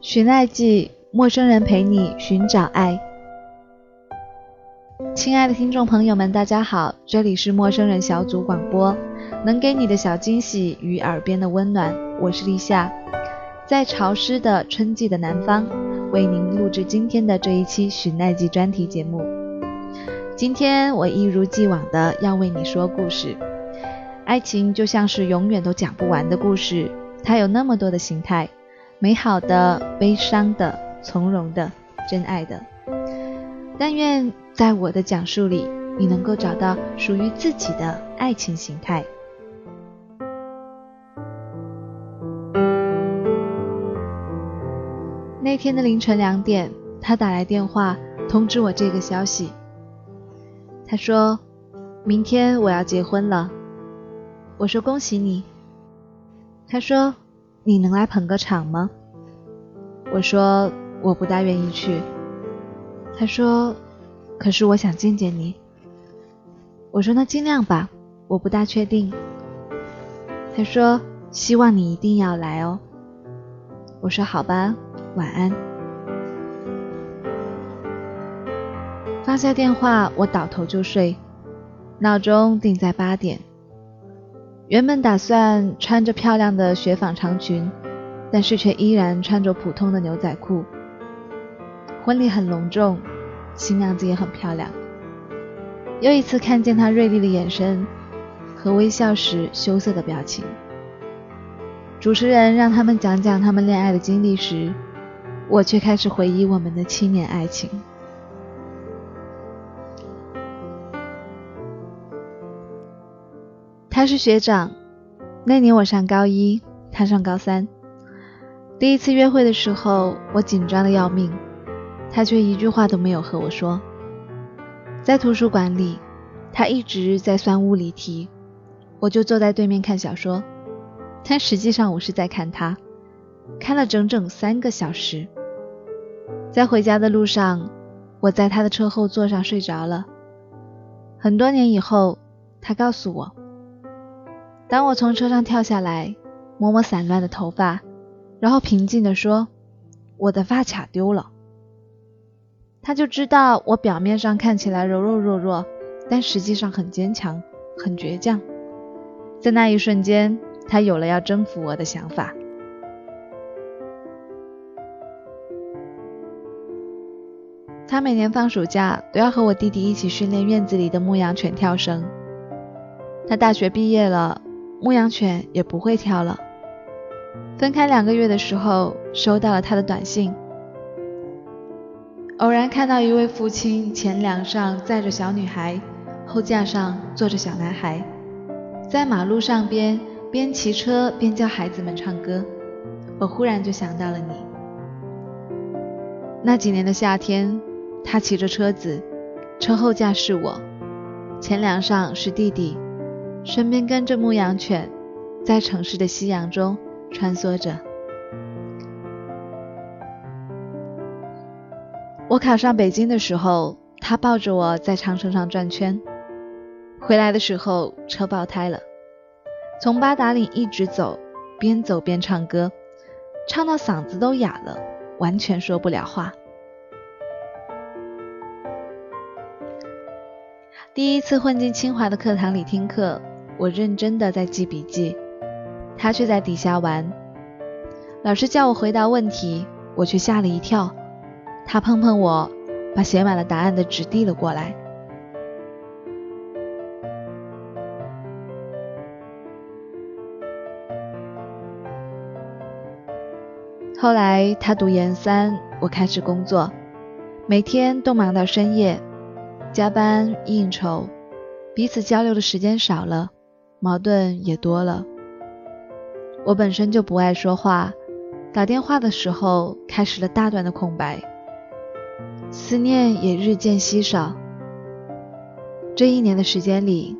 寻爱记，陌生人陪你寻找爱。亲爱的听众朋友们，大家好，这里是陌生人小组广播，能给你的小惊喜与耳边的温暖，我是立夏，在潮湿的春季的南方，为您录制今天的这一期寻爱记专题节目。今天我一如既往的要为你说故事。爱情就像是永远都讲不完的故事，它有那么多的形态，美好的、悲伤的、从容的、真爱的。但愿在我的讲述里，你能够找到属于自己的爱情形态。那天的凌晨两点，他打来电话通知我这个消息。他说：“明天我要结婚了。”我说恭喜你。他说你能来捧个场吗？我说我不大愿意去。他说可是我想见见你。我说那尽量吧，我不大确定。他说希望你一定要来哦。我说好吧，晚安。放下电话，我倒头就睡，闹钟定在八点。原本打算穿着漂亮的雪纺长裙，但是却依然穿着普通的牛仔裤。婚礼很隆重，新娘子也很漂亮。又一次看见她锐利的眼神和微笑时羞涩的表情。主持人让他们讲讲他们恋爱的经历时，我却开始回忆我们的七年爱情。他是学长，那年我上高一，他上高三。第一次约会的时候，我紧张的要命，他却一句话都没有和我说。在图书馆里，他一直在算物理题，我就坐在对面看小说，但实际上我是在看他，看了整整三个小时。在回家的路上，我在他的车后座上睡着了。很多年以后，他告诉我。当我从车上跳下来，摸摸散乱的头发，然后平静地说：“我的发卡丢了。”他就知道我表面上看起来柔柔弱弱，但实际上很坚强、很倔强。在那一瞬间，他有了要征服我的想法。他每年放暑假都要和我弟弟一起训练院子里的牧羊犬跳绳。他大学毕业了。牧羊犬也不会跳了。分开两个月的时候，收到了他的短信。偶然看到一位父亲前梁上载着小女孩，后架上坐着小男孩，在马路上边边骑车边教孩子们唱歌。我忽然就想到了你。那几年的夏天，他骑着车子，车后架是我，前梁上是弟弟。身边跟着牧羊犬，在城市的夕阳中穿梭着。我考上北京的时候，他抱着我在长城上转圈。回来的时候，车爆胎了。从八达岭一直走，边走边唱歌，唱到嗓子都哑了，完全说不了话。第一次混进清华的课堂里听课。我认真的在记笔记，他却在底下玩。老师叫我回答问题，我却吓了一跳。他碰碰我，把写满了答案的纸递了过来。后来他读研三，我开始工作，每天都忙到深夜，加班应酬，彼此交流的时间少了。矛盾也多了。我本身就不爱说话，打电话的时候开始了大段的空白，思念也日渐稀少。这一年的时间里，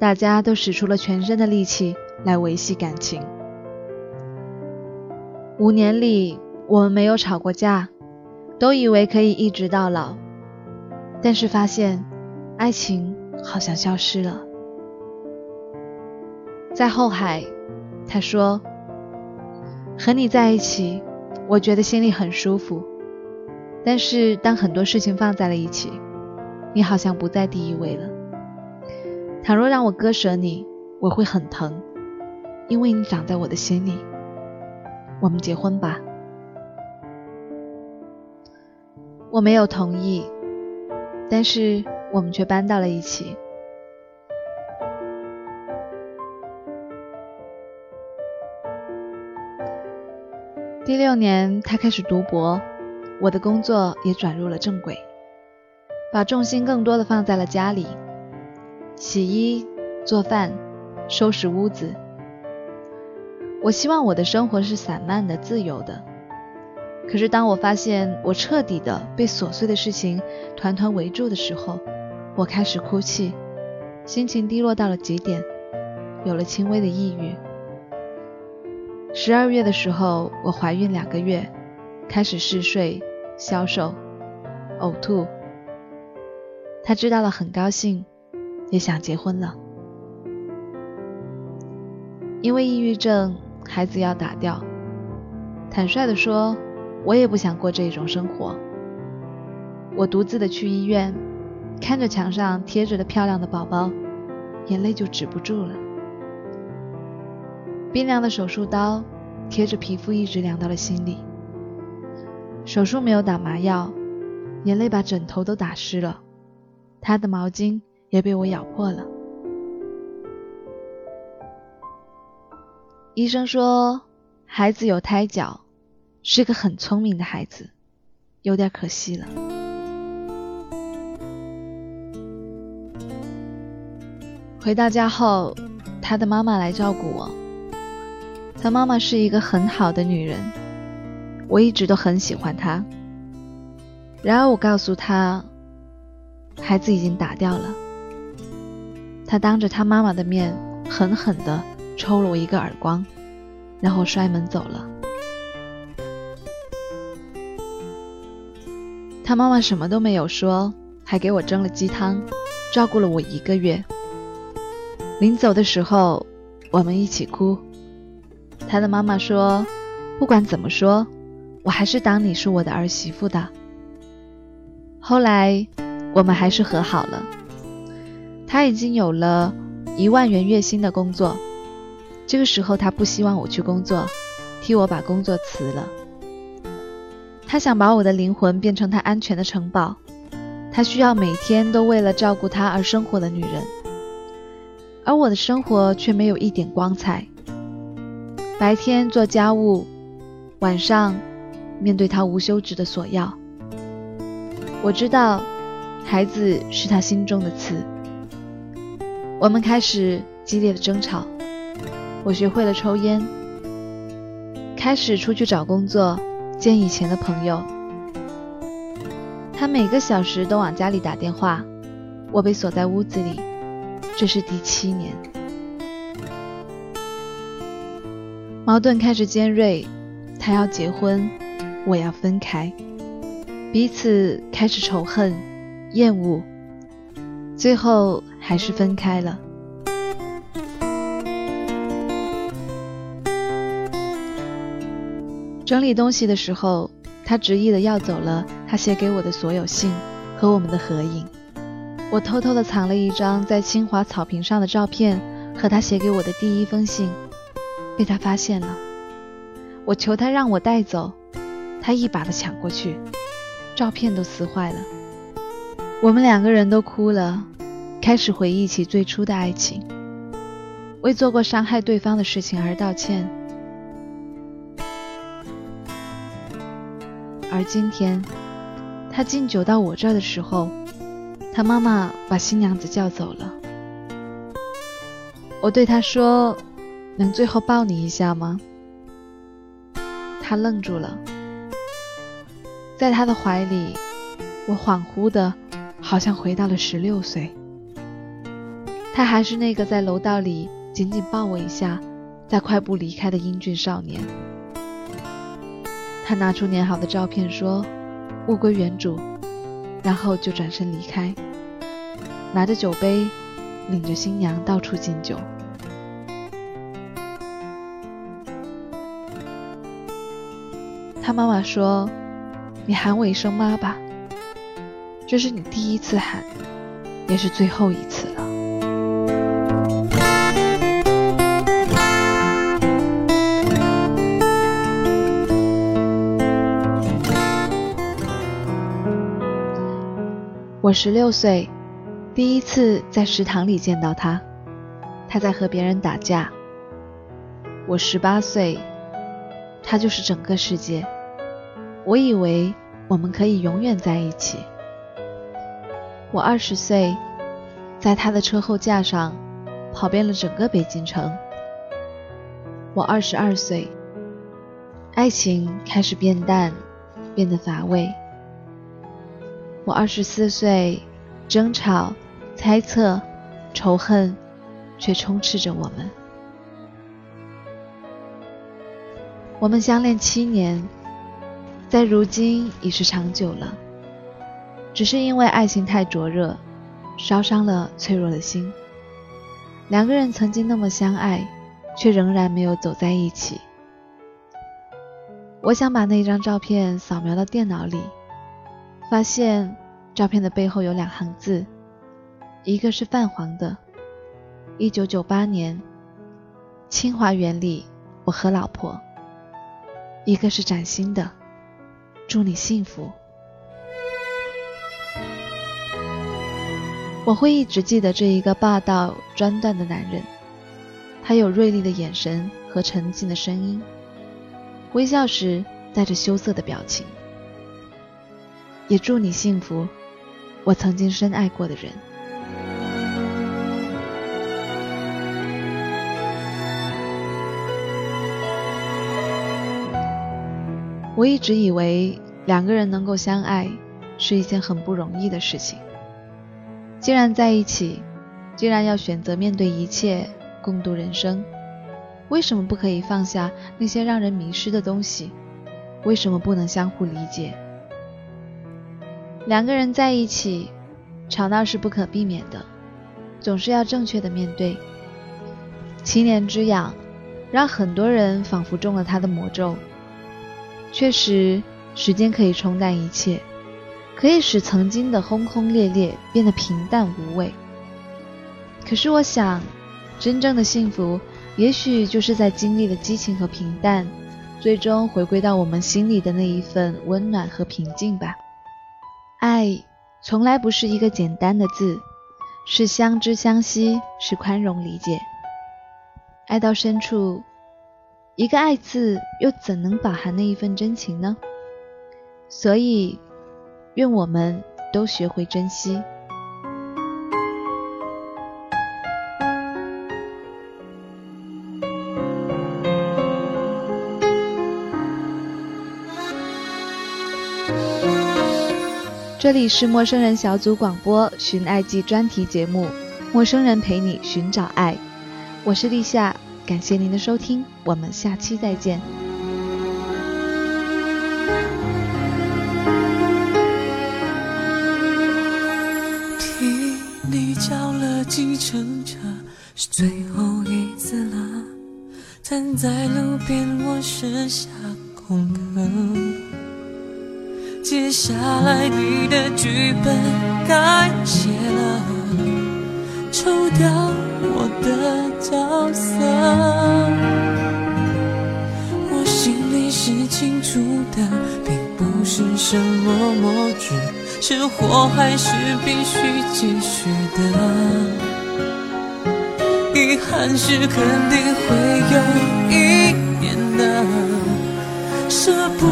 大家都使出了全身的力气来维系感情。五年里，我们没有吵过架，都以为可以一直到老，但是发现，爱情好像消失了。在后海，他说：“和你在一起，我觉得心里很舒服。但是当很多事情放在了一起，你好像不在第一位了。倘若让我割舍你，我会很疼，因为你长在我的心里。我们结婚吧。我没有同意，但是我们却搬到了一起。第六年，他开始读博，我的工作也转入了正轨，把重心更多的放在了家里，洗衣、做饭、收拾屋子。我希望我的生活是散漫的、自由的。可是当我发现我彻底的被琐碎的事情团团围住的时候，我开始哭泣，心情低落到了极点，有了轻微的抑郁。十二月的时候，我怀孕两个月，开始嗜睡、消瘦、呕吐。他知道了很高兴，也想结婚了。因为抑郁症，孩子要打掉。坦率地说，我也不想过这种生活。我独自的去医院，看着墙上贴着的漂亮的宝宝，眼泪就止不住了。冰凉的手术刀贴着皮肤，一直凉到了心里。手术没有打麻药，眼泪把枕头都打湿了，他的毛巾也被我咬破了。医生说，孩子有胎教，是个很聪明的孩子，有点可惜了。回到家后，他的妈妈来照顾我。他妈妈是一个很好的女人，我一直都很喜欢她。然而我告诉她，孩子已经打掉了。他当着他妈妈的面狠狠地抽了我一个耳光，然后摔门走了。他妈妈什么都没有说，还给我蒸了鸡汤，照顾了我一个月。临走的时候，我们一起哭。他的妈妈说：“不管怎么说，我还是当你是我的儿媳妇的。”后来，我们还是和好了。他已经有了一万元月薪的工作，这个时候他不希望我去工作，替我把工作辞了。他想把我的灵魂变成他安全的城堡，他需要每天都为了照顾他而生活的女人，而我的生活却没有一点光彩。白天做家务，晚上面对他无休止的索要。我知道，孩子是他心中的刺。我们开始激烈的争吵。我学会了抽烟，开始出去找工作，见以前的朋友。他每个小时都往家里打电话，我被锁在屋子里，这是第七年。矛盾开始尖锐，他要结婚，我要分开，彼此开始仇恨、厌恶，最后还是分开了。整理东西的时候，他执意的要走了他写给我的所有信和我们的合影。我偷偷的藏了一张在清华草坪上的照片和他写给我的第一封信。被他发现了，我求他让我带走，他一把的抢过去，照片都撕坏了。我们两个人都哭了，开始回忆起最初的爱情，为做过伤害对方的事情而道歉。而今天，他敬酒到我这儿的时候，他妈妈把新娘子叫走了。我对他说。能最后抱你一下吗？他愣住了，在他的怀里，我恍惚的，好像回到了十六岁。他还是那个在楼道里紧紧抱我一下，再快步离开的英俊少年。他拿出粘好的照片说：“物归原主。”然后就转身离开，拿着酒杯，领着新娘到处敬酒。他妈妈说：“你喊我一声妈吧，这是你第一次喊，也是最后一次了。”我十六岁，第一次在食堂里见到他，他在和别人打架。我十八岁，他就是整个世界。我以为我们可以永远在一起。我二十岁，在他的车后架上跑遍了整个北京城。我二十二岁，爱情开始变淡，变得乏味。我二十四岁，争吵、猜测、仇恨，却充斥着我们。我们相恋七年，在如今已是长久了。只是因为爱情太灼热，烧伤了脆弱的心。两个人曾经那么相爱，却仍然没有走在一起。我想把那张照片扫描到电脑里。发现照片的背后有两行字，一个是泛黄的“一九九八年，清华园里，我和老婆”，一个是崭新的“祝你幸福”。我会一直记得这一个霸道专断的男人，他有锐利的眼神和沉静的声音，微笑时带着羞涩的表情。也祝你幸福，我曾经深爱过的人。我一直以为两个人能够相爱是一件很不容易的事情。既然在一起，既然要选择面对一切，共度人生，为什么不可以放下那些让人迷失的东西？为什么不能相互理解？两个人在一起，吵闹是不可避免的，总是要正确的面对。七年之痒，让很多人仿佛中了他的魔咒。确实，时间可以冲淡一切，可以使曾经的轰轰烈烈变得平淡无味。可是，我想，真正的幸福，也许就是在经历了激情和平淡，最终回归到我们心里的那一份温暖和平静吧。爱从来不是一个简单的字，是相知相惜，是宽容理解。爱到深处，一个“爱”字又怎能饱含那一份真情呢？所以，愿我们都学会珍惜。这里是陌生人小组广播《寻爱记》专题节目，陌生人陪你寻找爱，我是立夏，感谢您的收听，我们下期再见。替你叫了计程车，是最后一次了，站在路边我剩下空壳。接下来你的剧本该写了，抽掉的角色。我心里是清楚的，并不是什么默剧，生活还是必须继续的。遗憾是肯定会有一年的，舍不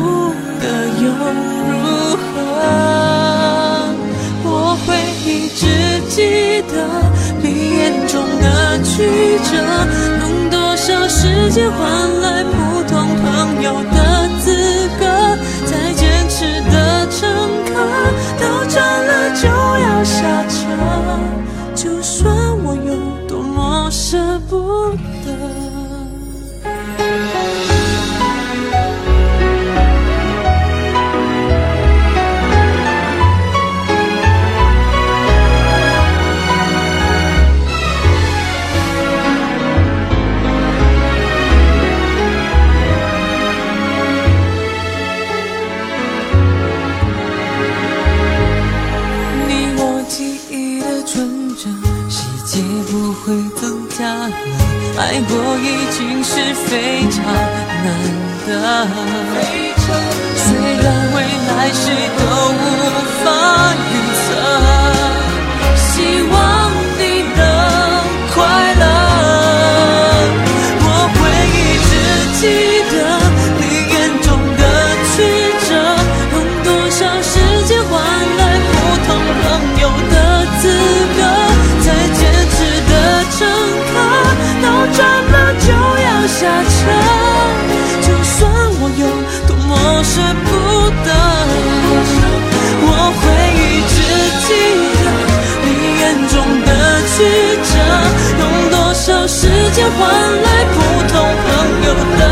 得又。如何少时间换来普通朋友换来普通朋友的